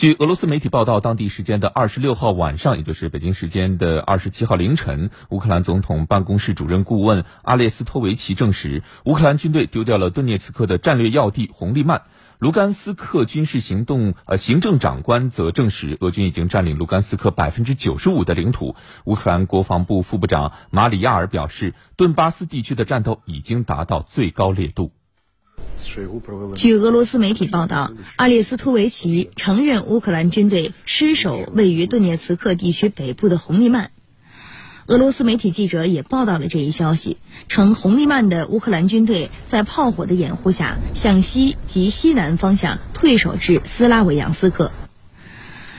据俄罗斯媒体报道，当地时间的二十六号晚上，也就是北京时间的二十七号凌晨，乌克兰总统办公室主任顾问阿列斯托维奇证实，乌克兰军队丢掉了顿涅茨克的战略要地红利曼。卢甘斯克军事行动呃行政长官则证实，俄军已经占领卢甘斯克百分之九十五的领土。乌克兰国防部副部长马里亚尔表示，顿巴斯地区的战斗已经达到最高烈度。据俄罗斯媒体报道，阿列斯托维奇承认乌克兰军队失守位于顿涅茨克地区北部的红利曼。俄罗斯媒体记者也报道了这一消息，称红利曼的乌克兰军队在炮火的掩护下向西及西南方向退守至斯拉维扬斯克。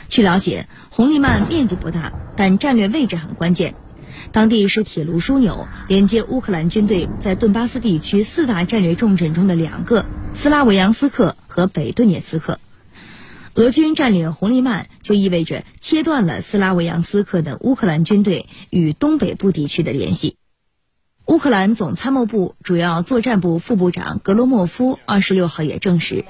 据了解，红利曼面积不大，但战略位置很关键。当地是铁路枢纽，连接乌克兰军队在顿巴斯地区四大战略重镇中的两个——斯拉维扬斯克和北顿涅茨克。俄军占领红利曼，就意味着切断了斯拉维扬斯克的乌克兰军队与东北部地区的联系。乌克兰总参谋部主要作战部副部长格罗莫夫二十六号也证实，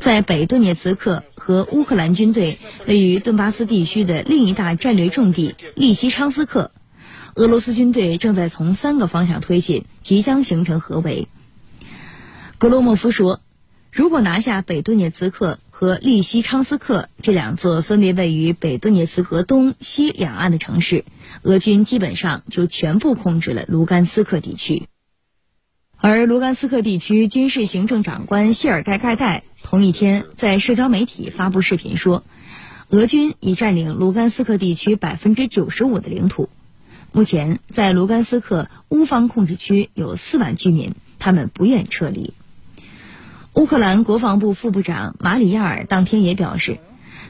在北顿涅茨克和乌克兰军队位于顿巴斯地区的另一大战略重地利西昌斯克，俄罗斯军队正在从三个方向推进，即将形成合围。格罗莫夫说。如果拿下北顿涅茨克和利西昌斯克这两座分别位于北顿涅茨河东西两岸的城市，俄军基本上就全部控制了卢甘斯克地区。而卢甘斯克地区军事行政长官谢尔盖盖代同一天在社交媒体发布视频说，俄军已占领卢甘斯克地区百分之九十五的领土。目前，在卢甘斯克乌方控制区有四万居民，他们不愿撤离。乌克兰国防部副部长马里亚尔当天也表示，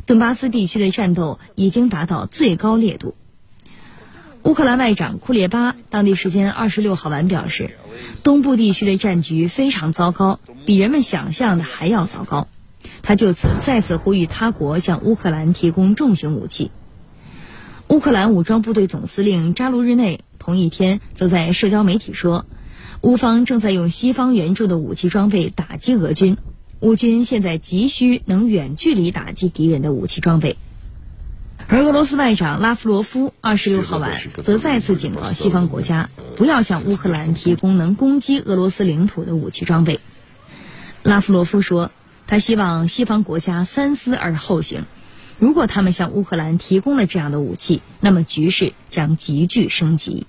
顿巴斯地区的战斗已经达到最高烈度。乌克兰外长库列巴当地时间二十六号晚表示，东部地区的战局非常糟糕，比人们想象的还要糟糕。他就此再次呼吁他国向乌克兰提供重型武器。乌克兰武装部队总司令扎卢日内同一天则在社交媒体说。乌方正在用西方援助的武器装备打击俄军，乌军现在急需能远距离打击敌人的武器装备。而俄罗斯外长拉夫罗夫二十六号晚则再次警告西方国家，不要向乌克兰提供能攻击俄罗斯领土的武器装备。拉夫罗夫说，他希望西方国家三思而后行，如果他们向乌克兰提供了这样的武器，那么局势将急剧升级。